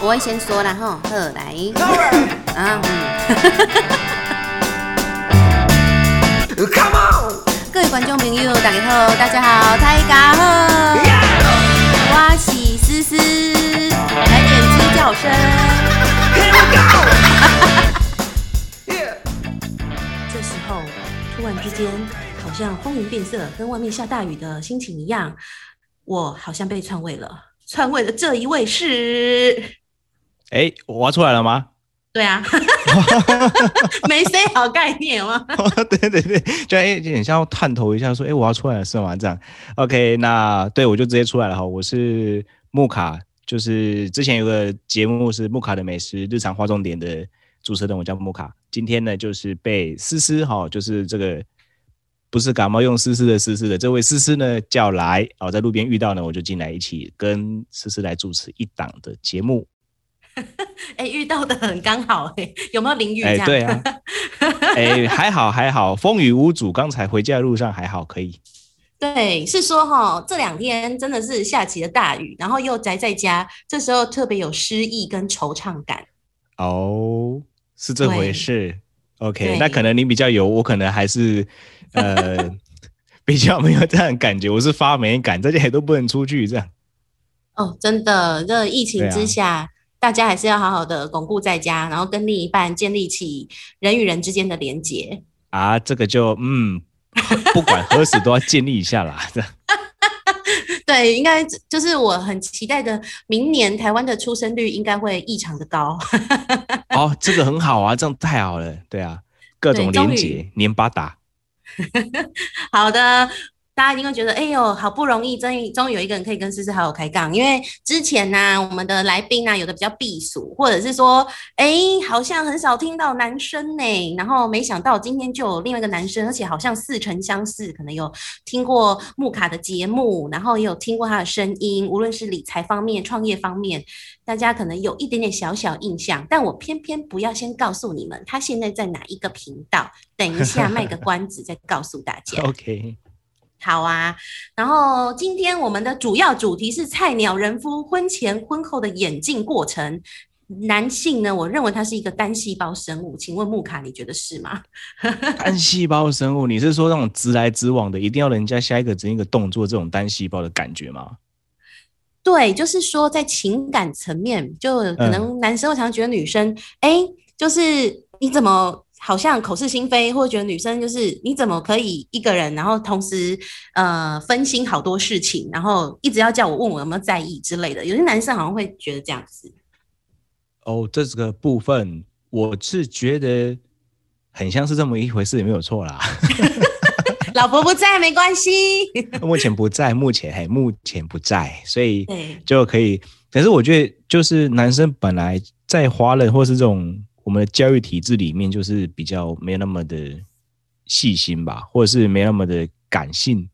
我会先说啦哈，好来。啊，嗯，各位观众朋友，大家好，大家好，大家好，我是思思，来点鸡叫声。这时候，突然之间，好像风云变色，跟外面下大雨的心情一样，我好像被篡位了。篡位的这一位是，哎，我挖出来了吗？对啊，没 say 好概念吗？对对对，就哎，有点像要探头一下，说，哎，我要出来了是吗？这样，OK，那对我就直接出来了哈，我是木卡，就是之前有个节目是木卡的美食日常划重点的主持人，我叫木卡，今天呢就是被思思哈，就是这个。不是感冒用思思的思思的这位思思呢叫来哦，在路边遇到呢，我就进来一起跟思思来主持一档的节目。哎，遇到的很刚好哎，有没有淋雨？哎，对啊，哎，还好还好，风雨无阻。刚才回家的路上还好，可以。对，是说哈，这两天真的是下起了大雨，然后又宅在家，这时候特别有诗意跟惆怅感。哦，是这回事。OK，那可能你比较有，我可能还是。呃，比较没有这样感觉，我是发霉感，这些都不能出去这样。哦，真的，这疫情之下，大家还是要好好的巩固在家，然后跟另一半建立起人与人之间的连结。啊，这个就嗯，不管何时都要建立一下啦。对，应该就是我很期待的，明年台湾的出生率应该会异常的高。哦，这个很好啊，这样太好了。对啊，各种连结，年八达。好的。大家一定会觉得，哎呦，好不容易，终于终于有一个人可以跟思思好好开杠。因为之前呢，我们的来宾呢，有的比较避暑，或者是说，哎，好像很少听到男生呢。然后没想到今天就有另外一个男生，而且好像似曾相识，可能有听过木卡的节目，然后也有听过他的声音。无论是理财方面、创业方面，大家可能有一点点小小印象。但我偏偏不要先告诉你们，他现在在哪一个频道。等一下卖个关子，再告诉大家。OK。好啊，然后今天我们的主要主题是菜鸟人夫婚前婚后的演进过程。男性呢，我认为他是一个单细胞生物，请问木卡，你觉得是吗？单细胞生物，你是说那种直来直往的，一定要人家下一个整一个动作，这种单细胞的感觉吗？对，就是说在情感层面，就可能男生会常觉得女生，哎，就是你怎么？好像口是心非，或者觉得女生就是你怎么可以一个人，然后同时呃分心好多事情，然后一直要叫我问我有没有在意之类的。有些男生好像会觉得这样子。哦，这个部分我是觉得很像是这么一回事，也没有错啦。老婆不在没关系，目前不在，目前还，目前不在，所以就可以。可是我觉得，就是男生本来在华人或是这种。我们的教育体制里面就是比较没那么的细心吧，或者是没那么的感性，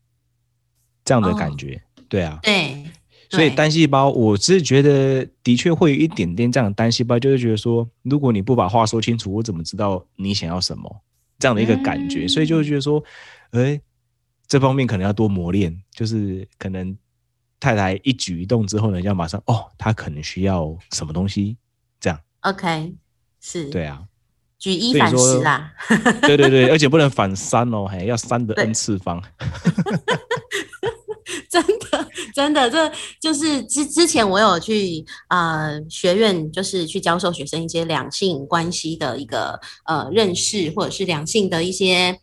这样的感觉，对啊，对，所以单细胞，我是觉得的确会有一点点这样的单细胞，就是觉得说，如果你不把话说清楚，我怎么知道你想要什么？这样的一个感觉，所以就觉得说，哎，这方面可能要多磨练，就是可能太太一举一动之后呢，要马上哦，他可能需要什么东西，这样，OK。是，对啊，举一反十啦，对对对，而且不能反三哦，还要三的 n 次方，真的真的，这就是之之前我有去啊学院，就是去教授学生一些两性关系的一个呃认识，或者是两性的一些，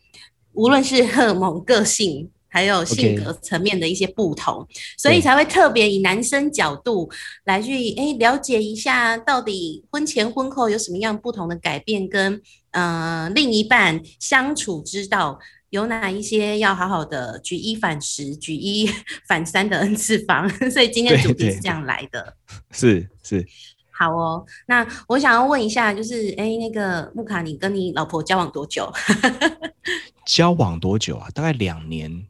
无论是荷尔蒙、个性。还有性格层面的一些不同，所以才会特别以男生角度来去哎了解一下，到底婚前婚后有什么样不同的改变，跟呃另一半相处之道有哪一些要好好的举一反十、举一 反三的 n 次方。所以今天的主题是这样来的。是是，好哦。那我想要问一下，就是哎那个木卡，你跟你老婆交往多久？交往多久啊？大概两年。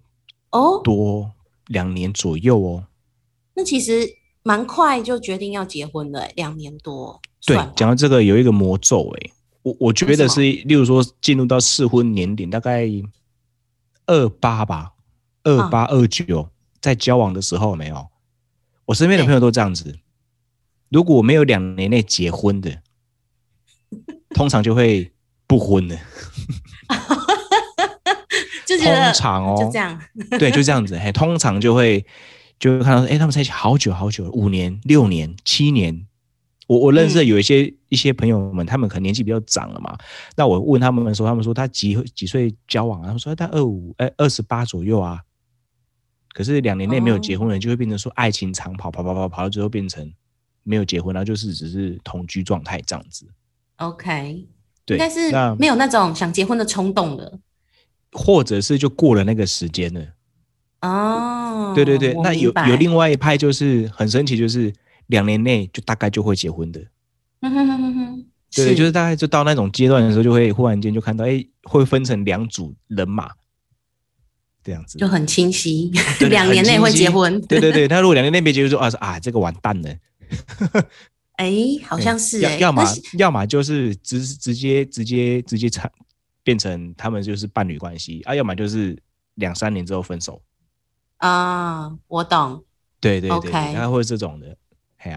哦，多两年左右哦，那其实蛮快就决定要结婚了，两年多。对，讲到这个有一个魔咒，哎，我我觉得是，例如说进入到适婚年龄，大概二八吧，二八二九，在交往的时候没有，我身边的朋友都这样子。如果没有两年内结婚的，通常就会不婚了。就觉得通常哦，就这样，对，就这样子，嘿，通常就会就会看到，哎，他们在一起好久好久，五年、六年、七年。我我认识的有一些、一些朋友们，他们可能年纪比较长了嘛。那我问他们的时候，他们说他几几岁交往啊？他们说他二五，哎，二十八左右啊。可是两年内没有结婚的，就会变成说爱情长跑，跑跑跑跑到最后变成没有结婚，然后就是只是同居状态这样子。OK，对，应该是没有那种想结婚的冲动了。或者是就过了那个时间了。哦，对对对，那有有另外一派就是很神奇，就是两年内就大概就会结婚的。嗯哼哼哼哼，对对，就是大概就到那种阶段的时候，就会忽然间就看到，哎，会分成两组人马，这样子。就很清晰，两年内会结。婚。对对对，他如果两年内没结婚，说啊啊，这个完蛋了。哎，好像是要么要么就是直直接直接直接产变成他们就是伴侣关系啊，要么就是两三年之后分手。啊，我懂。对对对或者这种的，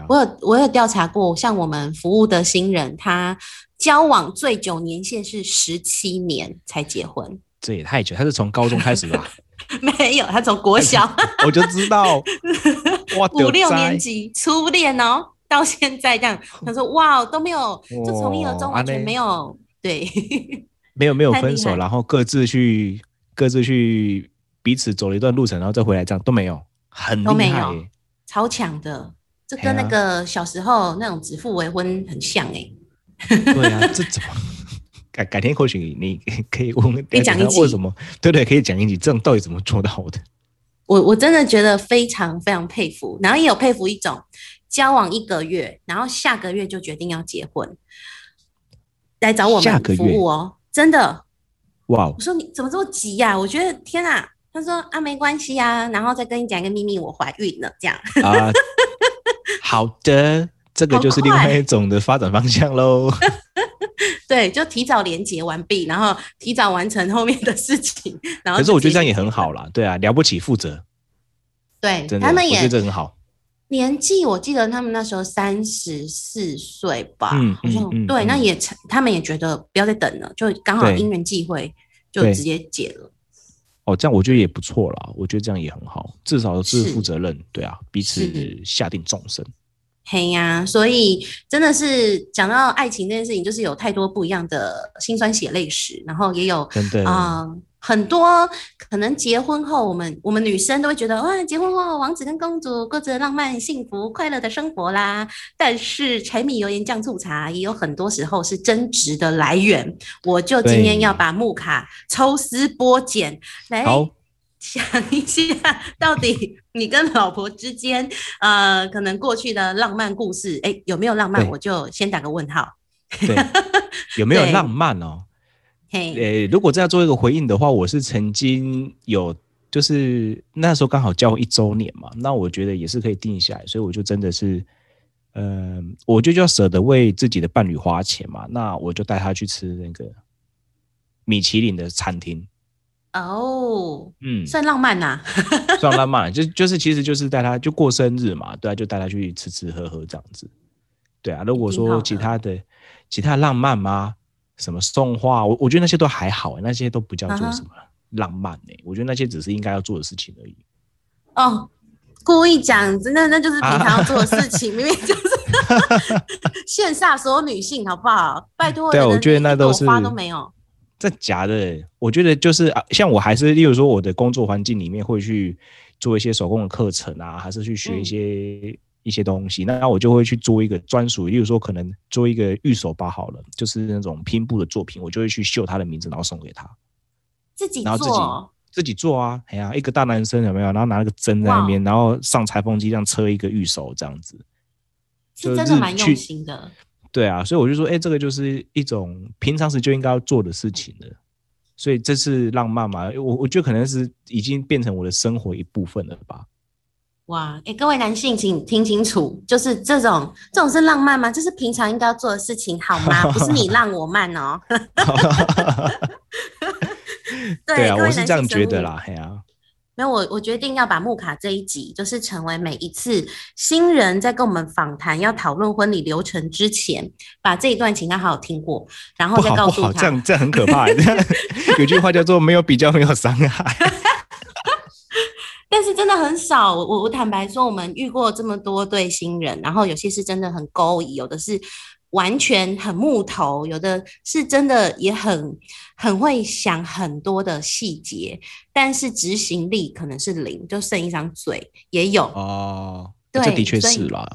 我有我有调查过，像我们服务的新人，他交往最久年限是十七年才结婚，这也太久，他是从高中开始吧？没有，他从国小 我就知道，哇，五六年级初恋哦，到现在这样，他说哇都没有，就从一而终，哦完全没有对，没有没有分手，然后各自去各自去彼此走了一段路程，然后再回来，这样都没有，很都没有。超强的，这哎跟那呀个小时候那种指腹为婚很像哎、对啊，这怎么？改改天或许你可以问，可以讲一集为什么？对对，可以讲一集，这种到底怎么做到的？我我真的觉得非常非常佩服，然后也有佩服一种交往一个月，然后下个月就决定要结婚，来找我们下个月服务哦，真的。哇哦我，说你怎么这么急呀、我觉得天啊，他说啊没关系啊，然后再跟你讲一个秘密，我怀孕了这样。啊，好的，这个就是另外一种的发展方向喽。对，就提早连接完毕，然后提早完成后面的事情。然后可是我觉得这样也很好啦，对啊，了不起，负责，对，他们也我觉得这很好。年纪，我记得他们那时候三十四岁吧，嗯好像、嗯嗯对，那嗯也成他们也觉得不要再等了，就刚好因缘际会就直接结了。哦，这样我觉得也不错啦，我觉得这样也很好，至少是是负责任，对啊，彼此下定终身。嘿呀、所以真的是讲到爱情这件事情，就是有太多不一样的辛酸血泪史，然后也有啊、很多可能结婚后，我们我们女生都会觉得，哇，结婚后王子跟公主过着浪漫、幸福、快乐的生活啦。但是柴米油盐酱醋茶也有很多时候是争执的来源。我就今天要把木卡抽丝剥茧来想一下，到底你跟老婆之间，呃，可能过去的浪漫故事，哎，有没有浪漫？我就先打个问号。对，有没有 浪漫哦？嘿，呃，如果这样做一个回应的话，我是曾经有，就是那时候刚好交一周年嘛，那我觉得也是可以定下来，所以我就真的是，呃，我就要舍得为自己的伴侣花钱嘛，那我就带他去吃那个米其林的餐厅，哦，嗯，算浪漫呐、算浪漫，就就是其实就是带他就过生日嘛，对啊，就带他去吃吃喝喝这样子，对啊。如果说其他的其他的浪漫吗？什么送花，我我觉得那些都还好，那些都不叫做什么浪漫呢、我觉得那些只是应该要做的事情而已。哦，故意讲，真的那就是平常要做的事啊情，明明就是 羡煞所有女性，好不好？拜托，对我觉得那都连一朵花是都没有。这假的，我觉得就是啊，像我还是，例如说我的工作环境里面会去做一些手工的课程啊，还是去学一嗯些、一些东西，那我就会去做一个专属，例如说可能做一个玉手包好了，就是那种拼布的作品，我就会去绣他的名字，然后送给他，自己然后自己做，自己做啊，哎呀，一个大男生有没有？然后拿那个针在那边，然后上裁缝机这样车一个玉手这样子。是真的蛮用心的。对啊，所以我就说，哎、这个就是一种平常时就应该要做的事情了。所以这是浪漫嘛？我我觉得可能是已经变成我的生活一部分了吧。哇，哎，各位男性，请听清楚，就是这种这种是浪漫吗？这是平常应该要做的事情，好吗？不是你 让我慢哦。对对啊，我是这样觉得啦，嘿啊，没有，我我决定要把木卡这一集，就是成为每一次新人在跟我们访谈要讨论婚礼流程之前，把这一段请他好好听过，然后不好不好，再告诉他。这样这样很可怕。有句话叫做“没有比较，没有伤害但是真的很少，我我坦白说，我们遇过这么多对新人，然后有些是真的很勾引，有的是完全很木头，有的是真的也很很会想很多的细节，但是执行力可能是零，就剩一张嘴也有”。。哦，对这的确是啦。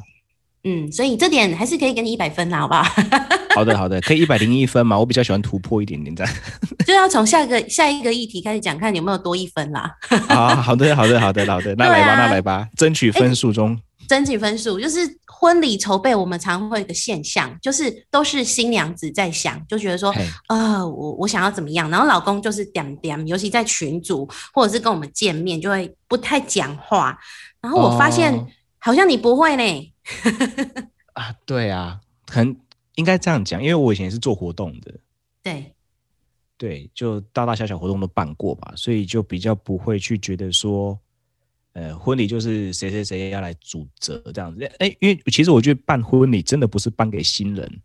嗯，所以这点还是可以给你一百分啦，好不好？好的好的，可以一百零一分嘛？我比较喜欢突破一点点这样。就要从下一个下一个议题开始讲，看有没有多一分啦。啊，好的好的好的好的，那来吧啊那来吧，争取分数中。争取分数，就是婚礼筹备，我们常会有一个现象，就是都是新娘子在想，就觉得说，嘿啊、我我想要怎么样，然后老公就是点点，尤其在群组或者是跟我们见面，就会不太讲话。然后我发现、哦好像你不会呢，啊，对啊，很应该这样讲，因为我以前也是做活动的，对，对，就大大小小活动都办过吧，所以就比较不会去觉得说，呃，婚礼就是谁谁谁要来主责这样子。哎，因为其实我觉得办婚礼真的不是办给新人，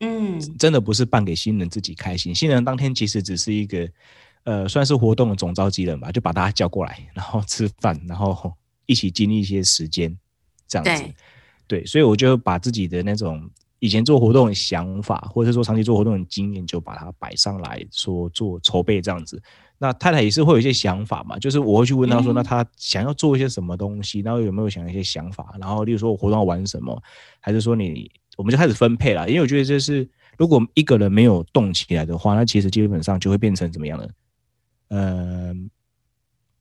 嗯，真的不是办给新人自己开心，新人当天其实只是一个，呃，算是活动的总召集人吧，就把大家叫过来，然后吃饭，然后一起经历一些时间，这样子。对，对，所以我就把自己的那种以前做活动的想法，或者说长期做活动的经验，就把它摆上来说做筹备这样子。那太太也是会有一些想法嘛，就是我会去问她说，嗯那她想要做一些什么东西，然后有没有想一些想法，然后例如说我活动要玩什么，还是说你我们就开始分配了，因为我觉得这是如果一个人没有动起来的话，那其实基本上就会变成怎么样呢？嗯、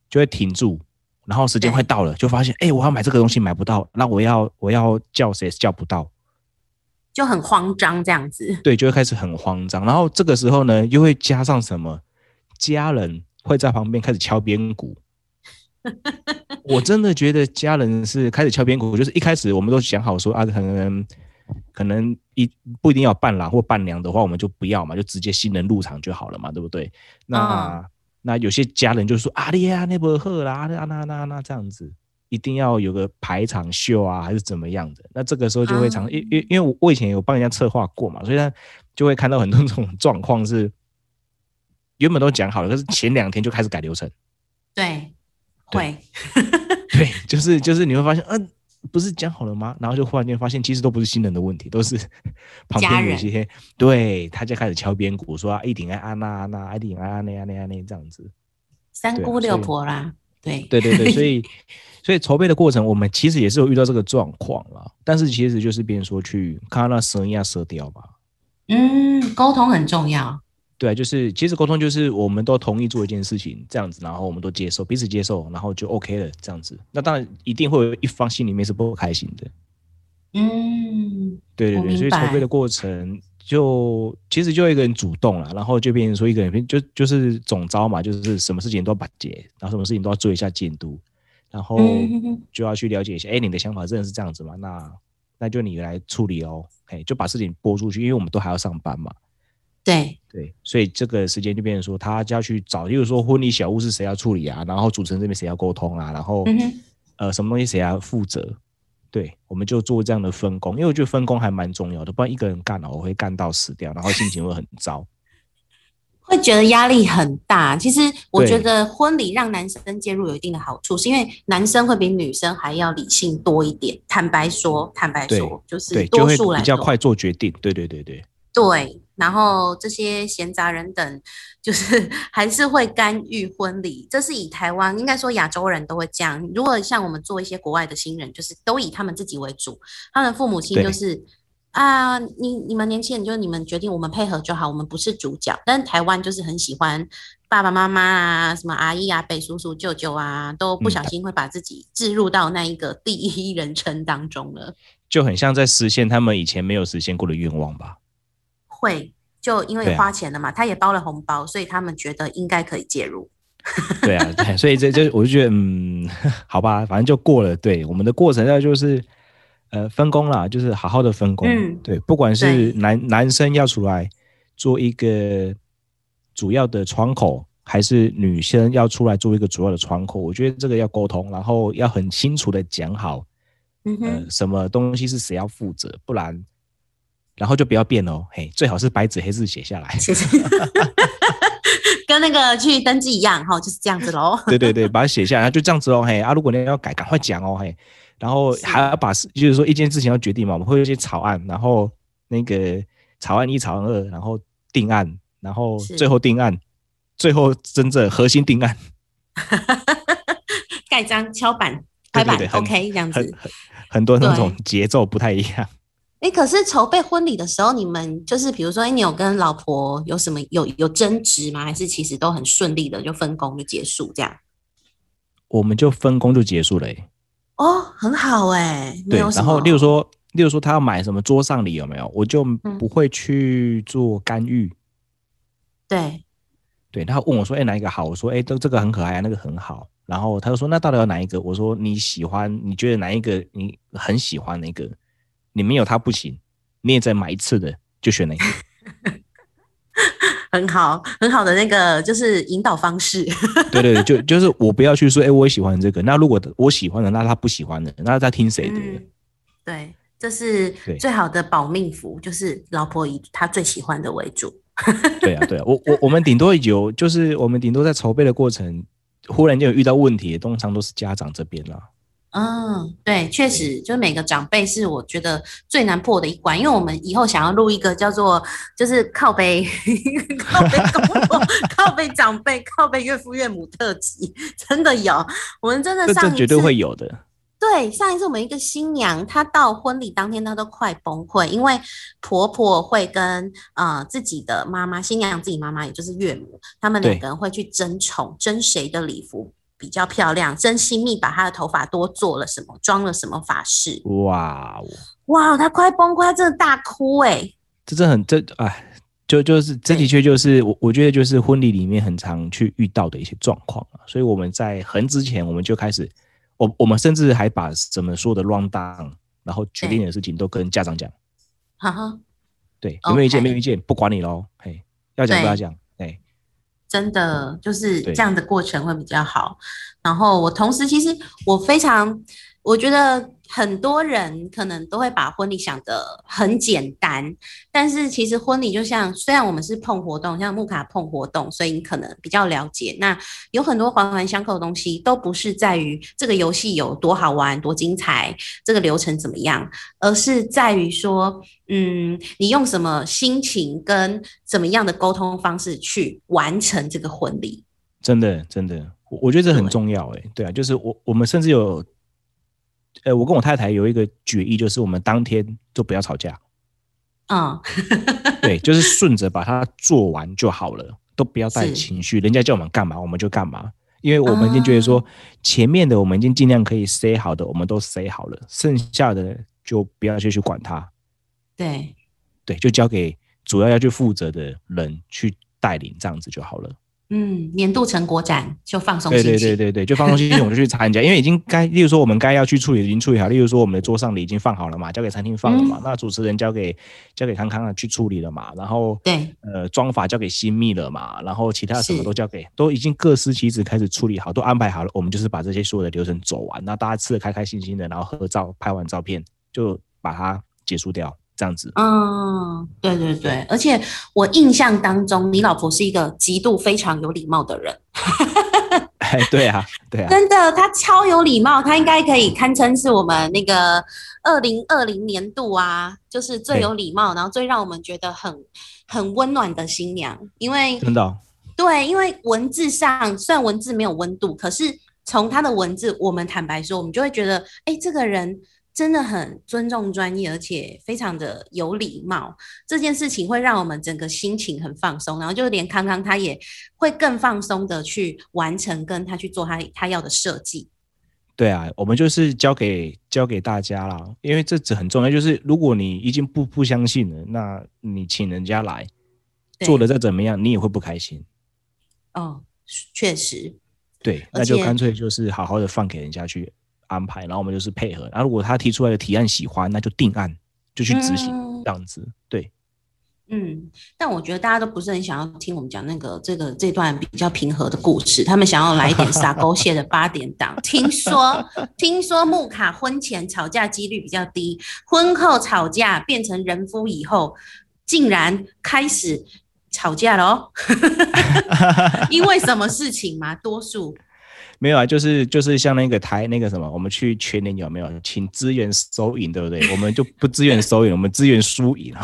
就会停住，然后时间对快到了，就发现哎、我要买这个东西买不到，那我要我要叫谁叫不到，就很慌张这样子。对，就会开始很慌张。然后这个时候呢，又会加上什么？家人会在旁边开始敲边鼓。我真的觉得家人是开始敲边鼓，就是一开始我们都想好说啊，可能可能一不一定要伴郎或伴娘的话，我们就不要嘛，就直接新人入场就好了嘛，对不对？那、那有些家人就说啊，你呀那不喝啦，那那那那这样子，一定要有个排场秀啊，还是怎么样的？那这个时候就会常，啊因因因为我我以前有帮人家策划过嘛，所以他就会看到很多这种状况是原本都讲好了，可是前两天就开始改流程。对，对会，对，就是就是你会发现，嗯、不是讲好了吗？然后就忽然间发现，其实都不是新人的问题，都是 旁边有一些，对，他就开始敲边鼓，说啊，一定爱安娜安娜，一定爱安那安那安那这样子。三姑六婆啦，对，对对对，所以 所以筹备的过程，我们其实也是有遇到这个状况啦。但是其实就是别人说去看看那蛇呀蛇雕吧。嗯，沟通很重要。对啊，就是其实沟通就是我们都同意做一件事情这样子，然后我们都接受，彼此接受，然后就 OK 了这样子。那当然一定会有一方心里面是不开心的。嗯，对对对，所以筹备的过程就其实就一个人主动了，然后就变成说一个人就就是总招嘛，就是什么事情都要把结，然后什么事情都要做一下监督，然后嗯就要去了解一下，哎、你的想法真的是这样子吗？那那就你来处理哦，哎，就把事情拨出去，因为我们都还要上班嘛。对，对，所以这个时间就变成说，他就要去找，例如说婚礼小物是谁要处理啊，然后主持人这边谁要沟通啊，然后、嗯，呃什么东西谁要负责，对，我们就做这样的分工，因为我觉得分工还蛮重要的，不然一个人干了我会干到死掉，然后心情会很糟。会觉得压力很大。其实我对觉得婚礼让男生介入有一定的好处，是因为男生会比女生还要理性多一点。坦白说，坦白对说，就是多会数来比较快做决定。对对对对，对，然后这些闲杂人等，就是 还是会干预婚礼。这是以台湾，应该说亚洲人都会这样。如果像我们做一些国外的新人，就是都以他们自己为主，他们的父母亲就是啊，你你们年轻人就是你们决定，我们配合就好，我们不是主角。但是台湾就是很喜欢爸爸妈妈啊，什么阿姨啊、北叔叔、舅舅啊，都不嗯小心会把自己置入到那一个第一人称当中了。就很像在实现他们以前没有实现过的愿望吧。会就因为花钱了嘛，他也包了红包，所以他们觉得应该可以介入。对啊，对，所以这这我就觉得，嗯，好吧，反正就过了。对，我们的过程要就是，呃，分工啦，就是好好的分工。嗯对，不管是男男生要出来做一个主要的窗口，还是女生要出来做一个主要的窗口？我觉得这个要沟通，然后要很清楚的讲好，嗯，呃，什么东西是谁要负责，不然，然后就不要变哦，嘿，最好是白纸黑字写下来。跟那个去登记一样哈，就是这样子喽。对对对，把它写下来，就这样子喽，嘿啊，如果你要改，赶快讲哦，嘿，然后还要把事，就是说一件事情要决定嘛，我们会有一些草案，然后那个草案一、草案二，然后定案，然后最后定案，最后真正核心定案，盖章、敲板、拍板对对对，OK，这样子。很很很多那对种节奏不太一样。哎，可是筹备婚礼的时候，你们就是比如说，哎，你有跟老婆有什么有有争执吗？还是其实都很顺利的就分工就结束这样？我们就分工就结束了、欸，哦，很好哎，没对，然后例如说，例如说他要买什么桌上礼有没有，我就嗯不会去做干预。对，对，他问我说：“哎、哪一个好？”我说：“哎、都这个很可爱啊，那个很好。”然后他就说：“那到底要哪一个？”我说：“你喜欢，你觉得哪一个你很喜欢那个？你没有他不行，你也再买一次的，就选哪个。很好，很好的那个就是引导方式。对对对，就就是我不要去说，哎、我也喜欢这个。那如果我喜欢的，那他不喜欢的，那他听谁的？嗯，对，这是最好的保命符，就是老婆以他最喜欢的为主。对啊，对啊，我我我们顶多有，就是我们顶多在筹备的过程，忽然间有遇到问题，通常都是家长这边啦。嗯，对，确实，就是每个长辈是我觉得最难破的一关，因为我们以后想要录一个叫做就是靠背靠背公婆、靠背长辈、靠背岳父岳母特辑，真的有，我们真的上一这绝对次会有的。对，上一次我们一个新娘，她到婚礼当天，她都快崩溃，因为婆婆会跟呃自己的妈妈，新娘自己妈妈，也就是岳母，他们两对个人会去争宠，争谁的礼服比较漂亮，真心密把她的头发多做了什么，装了什么发饰。哇，哇，她快崩溃，她真的大哭哎、这真的很这哎，就就是这的确就是我我觉得就是婚礼里面很常去遇到的一些状况啊，所以我们在很之前我们就开始，我我们甚至还把怎么说的 round down，然后决定的事情都跟家长讲，哈哈，对，有没有意见？没有意见不管你喽，嘿，要讲不要对讲，哎，真的就是这样的过程会比较好。然后我同时，其实我非常，我觉得很多人可能都会把婚礼想得很简单，但是其实婚礼就像，虽然我们是碰活动，像木卡碰活动，所以你可能比较了解。那有很多环环相扣的东西，都不是在于这个游戏有多好玩、多精彩，这个流程怎么样，而是在于说，嗯，你用什么心情跟怎么样的沟通方式去完成这个婚礼。真的真的，我觉得这很重要，哎，对啊，就是我我们甚至有，呃，我跟我太太有一个决议，就是我们当天就不要吵架。嗯，对，就是顺着把它做完就好了，都不要带情绪。人家叫我们干嘛，我们就干嘛。因为我们已经觉得说，前面的我们已经尽量可以 say 好的，我们都 say 好了，剩下的就不要去去管它。对，对，就交给主要要去负责的人去带领，这样子就好了。嗯，年度成果展就放松对心情。对对对对，就放松心情，我就去参加，因为已经该，例如说我们该要去处理的已经处理好，例如说我们的桌上礼已经放好了嘛，交给餐厅放了嘛，嗯。那主持人交给交给康康啊去处理了嘛，然后对呃妆法交给新密了嘛，然后其他什么都交给，都已经各司其职开始处理好，都安排好了，我们就是把这些所有的流程走完，那大家吃的开开心心的，然后合照拍完照片就把它结束掉，这样子。嗯，对对对，而且我印象当中，你老婆是一个极度非常有礼貌的人，哎，对啊，对啊，真的，她超有礼貌，她应该可以堪称是我们那个二零二零年度啊，就是最有礼貌，然后最让我们觉得很很温暖的新娘，因为真的哦、对，因为文字上虽然文字没有温度，可是从他的文字，我们坦白说，我们就会觉得，哎，这个人真的很尊重专业，而且非常的有礼貌。这件事情会让我们整个心情很放松，然后就连康康他也会更放松的去完成跟他去做他他要的设计。对啊，我们就是交给交给大家啦，因为这只很重要。就是如果你已经不不相信了，那你请人家来做的再怎么样，你也会不开心。哦，确实，对，那就干脆就是好好的放给人家去安排，然后我们就是配合。然后如果他提出来的提案喜欢，那就定案，就去执行，嗯这样子。对，嗯，但我觉得大家都不是很想要听我们讲那个这个这段比较平和的故事，他们想要来一点撒狗血的八点档。听说听说木卡婚前吵架几率比较低，婚后吵架变成人夫以后，竟然开始吵架了哦。因为什么事情嘛？多数没有啊，就是就是像那个台那个什么，我们去全年有没有请支援收银，对不对？我们就不支援收银，我们支援输赢。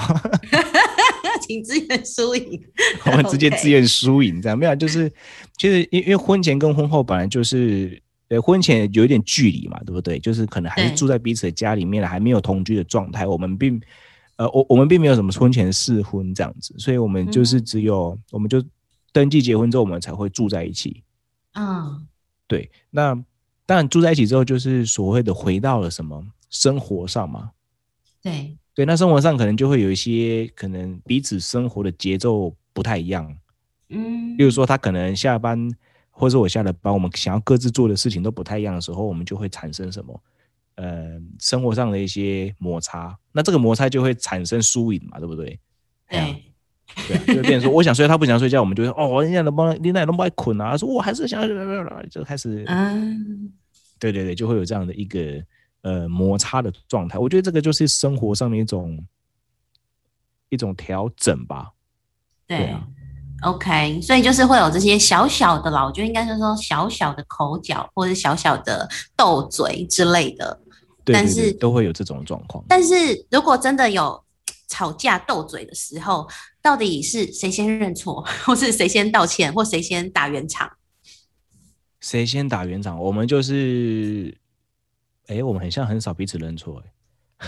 请支援输赢，我们直接支援输赢，这样没有？就是其实因因为婚前跟婚后本来就是呃婚前有一点距离嘛，对不对？就是可能还是住在彼此的家里面，还没有同居的状态。我们并呃我我们并没有什么婚前试婚这样子，所以我们就是只有我们就登记结婚之后，我们才会住在一起。嗯，对。那当然住在一起之后，就是所谓的回到了什么生活上嘛？对。对，那生活上可能就会有一些可能彼此生活的节奏不太一样，嗯，比如说他可能下班，或者我下了班，我们想要各自做的事情都不太一样的时候，我们就会产生什么，呃，生活上的一些摩擦，那这个摩擦就会产生输赢嘛，对不对？对，对，就变成说我想睡，他不想睡觉，我们就说哦，人家能帮，你那能帮捆啊，说我还是想，就开始，嗯，对对对，就会有这样的一个。呃，摩擦的状态，我觉得这个就是生活上的一种一种调整吧。对啊，OK，所以就是会有这些小小的啦，我觉得应该是说小小的口角或者小小的斗嘴之类的。但是都会有这种状况。但是如果真的有吵架斗嘴的时候，到底是谁先认错，或是谁先道歉，或谁先打圆场？谁先打圆场？我们就是。哎，我们很像很少彼此认错，哎，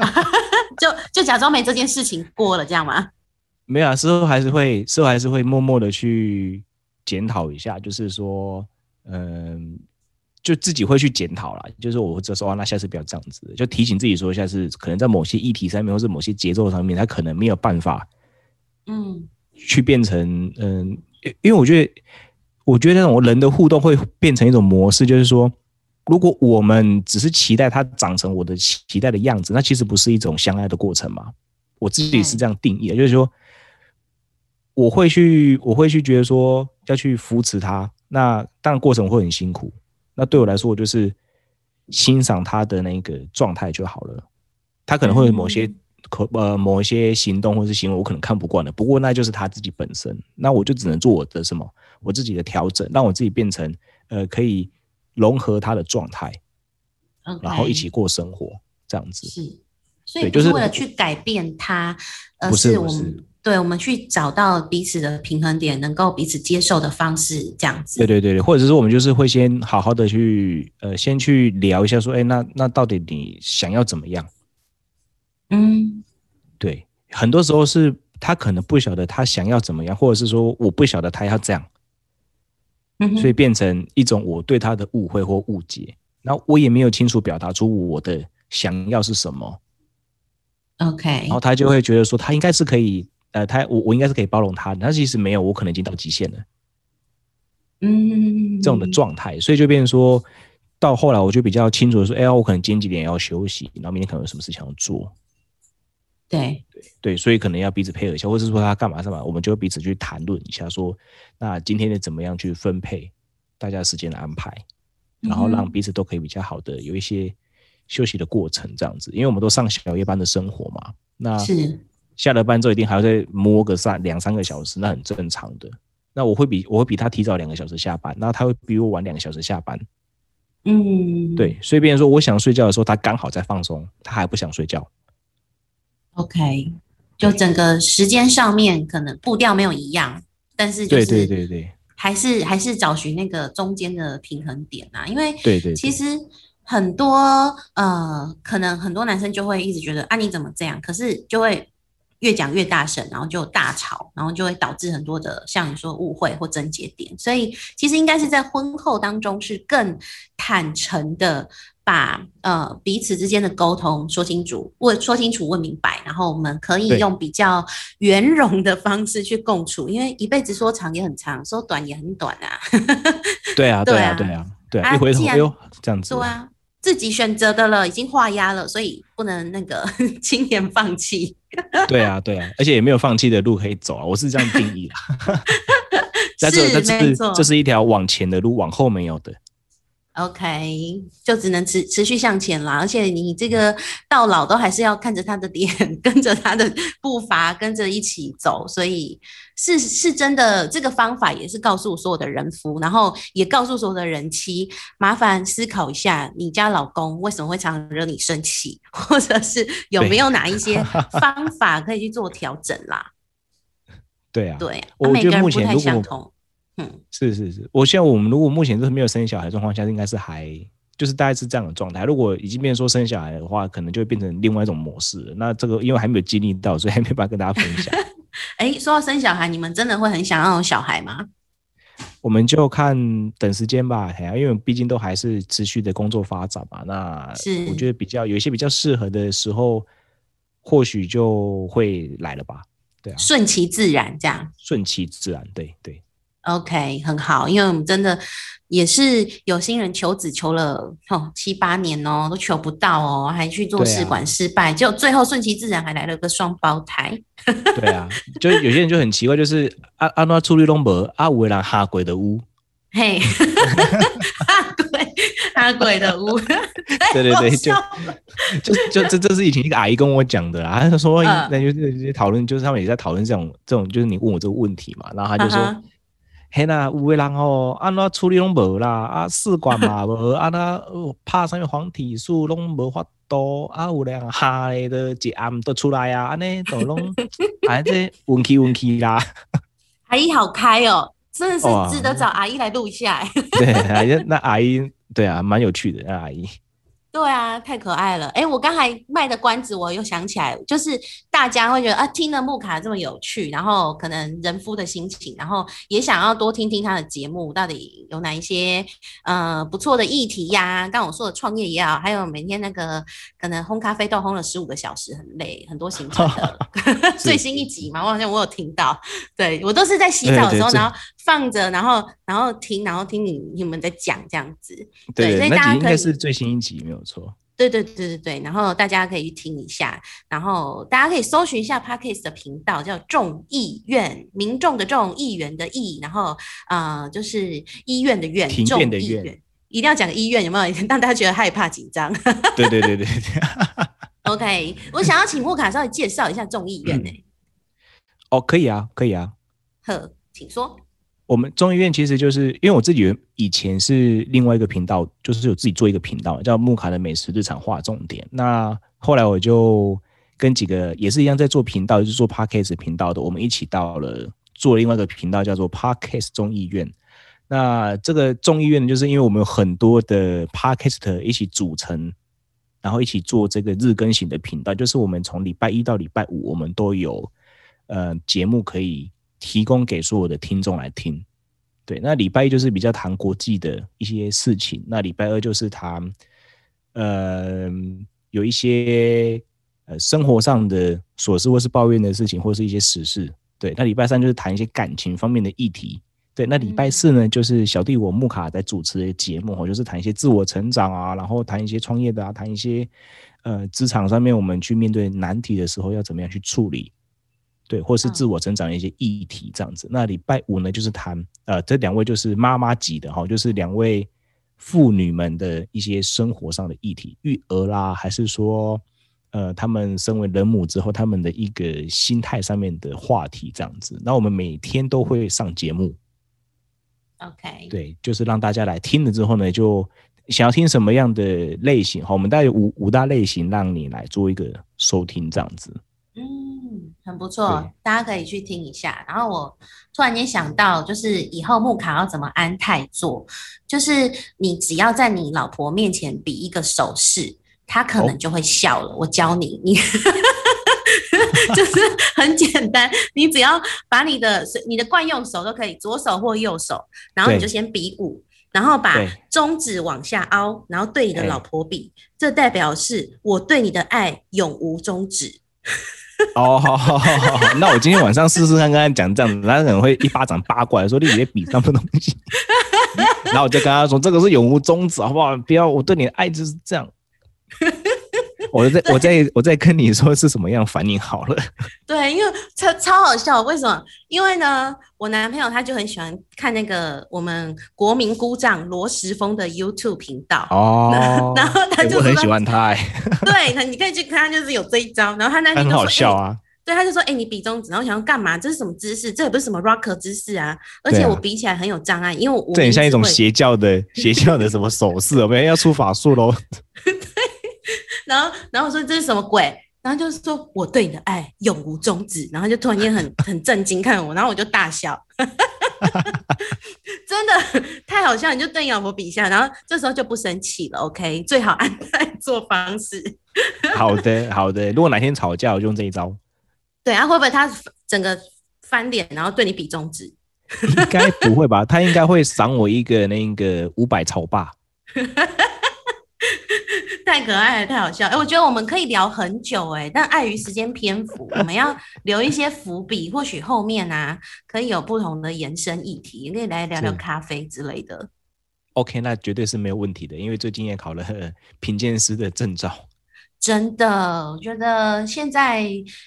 就就假装没这件事情过了，这样吗？没有啊，事后还是会，事后还是会默默的去检讨一下，就是说，嗯，就自己会去检讨啦，就是我就说，那下次不要这样子，就提醒自己说，下次可能在某些议题上面，或是某些节奏上面，他可能没有办法，嗯，去变成，嗯，因为我觉得，我觉得那种人的互动会变成一种模式，就是说。如果我们只是期待它长成我的期待的样子，那其实不是一种相爱的过程嘛？我自己是这样定义的，就是说，我会去，我会去觉得说要去扶持他，那当然过程会很辛苦。那对我来说，我就是欣赏他的那个状态就好了。他可能会有某些可呃某一些行动或是行为，我可能看不惯的，不过那就是他自己本身。那我就只能做我的什么，我自己的调整，让我自己变成呃可以。融合他的状态，然后一起过生活，这样子是，所以就是为了去改变他，而是我们对我们去找到彼此的平衡点，能够彼此接受的方式，这样子。对对对对，或者是我们就是会先好好的去呃，先去聊一下，说，哎，那那到底你想要怎么样？嗯，对，很多时候是他可能不晓得他想要怎么样，或者是说我不晓得他要这样。所以变成一种我对他的误会或误解，然后我也没有清楚表达出我的想要是什么。OK，然后他就会觉得说他应该是可以，呃，他我我应该是可以包容他的，但其实没有，我可能已经到极限了。嗯，这种的状态，所以就变成说到后来，我就比较清楚的说，哎呀，我可能今天几点要休息，然后明天可能有什么事情要做。对对对，所以可能要彼此配合一下，或者是说他干嘛干嘛，我们就彼此去谈论一下，说那今天的怎么样去分配大家时间的安排，然后让彼此都可以比较好的有一些休息的过程，这样子，因为我们都上小夜班的生活嘛，那是下了班之后一定还要再摸个三两三个小时，那很正常的。那我会比我会比他提早两个小时下班，那他会比我晚两个小时下班，嗯，对，所以别人说我想睡觉的时候，他刚好在放松，他还不想睡觉。OK，就整个时间上面可能步调没有一样，但是就是对对对对，还是还是找寻那个中间的平衡点啊，因为对对，其实很多呃，可能很多男生就会一直觉得啊你怎么这样，可是就会越讲越大声，然后就大吵，然后就会导致很多的像你说误会或症结点，所以其实应该是在婚后当中是更坦诚的。把呃彼此之间的沟通说清楚，问说清楚问明白，然后我们可以用比较圆融的方式去共处，因为一辈子说长也很长，说短也很短啊。对啊，对啊，对啊，对啊，一回头哎呦这样子。对啊，自己选择的了，已经画押了，所以不能那个 轻言放弃。对啊，对啊，而且也没有放弃的路可以走啊，我是这样定义的。在这，这是这是一条往前的路，往后没有的。OK，就只能持持续向前啦，而且你这个到老都还是要看着他的脸，跟着他的步伐，跟着一起走，所以是是真的，这个方法也是告诉所有的人夫，然后也告诉所有的人妻，麻烦思考一下，你家老公为什么会常常惹你生气，或者是有没有哪一些 方法可以去做调整啦？对啊，对，我觉得目前如果。嗯，是是是，我现在我们如果目前都是没有生小孩状况下，应该是还就是大概是这样的状态。如果已经变成说生小孩的话，可能就会变成另外一种模式了。那这个因为还没有经历到，所以还没办法跟大家分享。哎，说到生小孩，你们真的会很想要有小孩吗？我们就看等时间吧，因为毕竟都还是持续的工作发展嘛。那我觉得比较有一些比较适合的时候，或许就会来了吧。对啊，顺其自然这样。顺其自然，对对。OK，很好，因为我们真的也是有新人求子求了哦七八年哦，都求不到哦，还去做试管失败，就最后顺其自然还来了个双胞胎。对啊，就有些人就很奇怪，就是阿阿诺处理拢无，阿为了哈鬼的屋，嘿，哈鬼哈鬼的屋，对对对，就就就这这是以前一个阿姨跟我讲的啦，她说那就是讨论，就是他们也在讨论这种这种，就是你问我这个问题嘛，然后她就说。嘿啦，有个人吼，安怎处理拢无啦，啊试管嘛 无，啊那拍啥物黄体素拢无法度，啊有人下咧都一暗都出来啊，安尼都拢，啊这运气运气啦。阿姨好开哦，真的是值得找阿姨来录一下。对，阿姨那阿姨 对啊，蛮有趣的那阿姨。对啊，太可爱了！哎，我刚才卖的关子，我又想起来，就是大家会觉得啊，听了木卡这么有趣，然后可能人夫的心情，然后也想要多听听他的节目，到底有哪一些呃不错的议题呀？刚我说的创业也好，还有每天那个可能烘咖啡豆烘了十五个小时，很累，很多行程的 最新一集嘛，我好像我有听到，对我都是在洗澡的时候，然后放着，然后然后听，然后听你你们在讲这样子，对，所以大家应该是最新一集没有。错，对对对对对，然后大家可以去听一下，然后大家可以搜寻一下 Parkes 的频道，叫众议院，民众的众，议员的议，然后呃，就是医院的院，众的院，一定要讲医院，有没有 让大家觉得害怕紧张？对对对对。OK，我想要请莫卡稍微介绍一下众议院呢。哦，可以啊，可以啊。呵，请说。我们众议院其实就是因为我自己以前是另外一个频道，就是有自己做一个频道叫木卡的美食日常化重点。那后来我就跟几个也是一样在做频道，就是做 podcast 频道的，我们一起到了做另外一个频道叫做 podcast 中医院。那这个众议院就是因为我们有很多的 podcast 一起组成，然后一起做这个日更型的频道，就是我们从礼拜一到礼拜五，我们都有呃节目可以。提供给所有的听众来听，对。那礼拜一就是比较谈国际的一些事情，那礼拜二就是谈，呃，有一些呃生活上的琐事或是抱怨的事情，或是一些实事，对。那礼拜三就是谈一些感情方面的议题，对。那礼拜四呢，就是小弟我木卡在主持的节目，就是谈一些自我成长啊，然后谈一些创业的啊，谈一些呃职场上面我们去面对难题的时候要怎么样去处理。对，或是自我成长的一些议题这样子。那礼拜五呢，就是谈呃，这两位就是妈妈级的哈，就是两位妇女们的一些生活上的议题，育儿啦，还是说呃，他们身为人母之后，他们的一个心态上面的话题这样子。那我们每天都会上节目，OK，对，就是让大家来听了之后呢，就想要听什么样的类型哈，我们大概有五五大类型，让你来做一个收听这样子。嗯，很不错，大家可以去听一下。然后我突然间想到，就是以后木卡要怎么安泰做，就是你只要在你老婆面前比一个手势，她可能就会笑了。我教你，你就是很简单，你只要把你的你的惯用手都可以，左手或右手，然后你就先比五，然后把中指往下凹，然后对你的老婆比，这代表是我对你的爱永无终止。哦，好好好好好，那我今天晚上试试看，跟他讲这样子，他可能会一巴掌扒过来，说你别比什么东西。然后我就跟他说，这个是永无终止，好不好？不要，我对你的爱就是这样。我在我在 我在跟你说是什么样反应好了。对，因为超超好笑，为什么？因为呢，我男朋友他就很喜欢看那个我们国民姑丈罗时峰的 YouTube 频道哦，然后他就很喜欢他哎，对，他你可以去看，就是有这一招。然后他那天很好笑啊。对，他就说：“哎、你比中指。”然后想要干嘛？这是什么姿势？这也不是什么 rocker 姿势啊！而且我比起来很有障碍，因为我这很像一种邪教的邪教的什么手势，我们要出法术喽？然后，然后我说这是什么鬼？然后就是说我对你的爱永无终止。然后就突然间很 很震惊看我，然后我就大笑，真的太好笑！你就对你老婆比一下，然后这时候就不生气了。OK，最好按在做方式。好的好的，如果哪天吵架，我就用这一招。对啊，会不会他整个翻脸，然后对你比中指？应该不会吧？他应该会赏我一个那个五百草霸。太可爱了，太好笑！哎、我觉得我们可以聊很久哎、但碍于时间篇幅，我们要留一些伏笔，或许后面啊可以有不同的延伸议题，也可以来聊聊咖啡之类的。OK，那绝对是没有问题的，因为最近也考了品鉴师的证照。真的，我觉得现在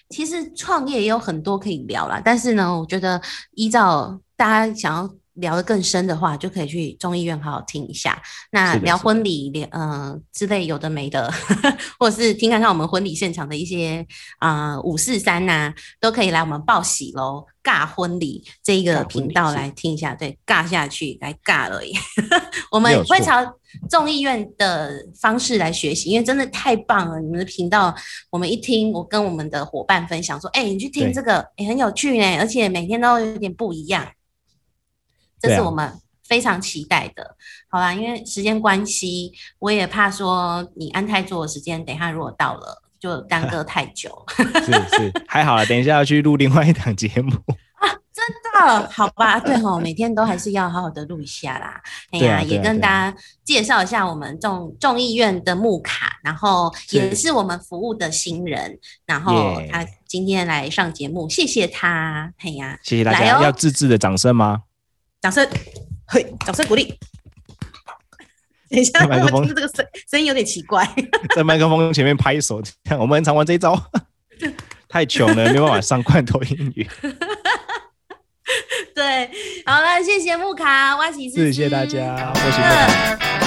其实创业也有很多可以聊啦，但是呢，我觉得依照大家想要聊得更深的话，就可以去中医院好好听一下。那聊婚礼，聊呃之类有的没的，或者是听看看我们婚礼现场的一些啊五四三呐，都可以来我们报喜喽尬婚礼这一个频道来听一下，对，尬下去来尬而已。我们会朝众议院的方式来学习，因为真的太棒了！你们的频道，我们一听，我跟我们的伙伴分享说，哎、你去听对这个，哎、很有趣呢，而且每天都有点不一样，这是我们非常期待的。好啦，因为时间关系，我也怕说你安泰做的时间，等一下如果到了，就耽搁太久。是是，还好了，等一下要去录另外一档节目。啊，好吧，对吼，每天都还是要好好的录一下啦。哎呀，也跟大家介绍一下我们众众议院的木卡，然后也是是我们服务的新人，然后他今天来上节目，谢谢他。哎呀，谢谢大家，要自制的掌声吗？掌声，嘿，掌声鼓励。等一下，我听这个声声音有点奇怪。在麦克风前面拍手，看我们很常玩这一招，太穷了，没办法上罐头英语。对，好了，谢谢木卡，哇喜谢谢大家，我是木卡。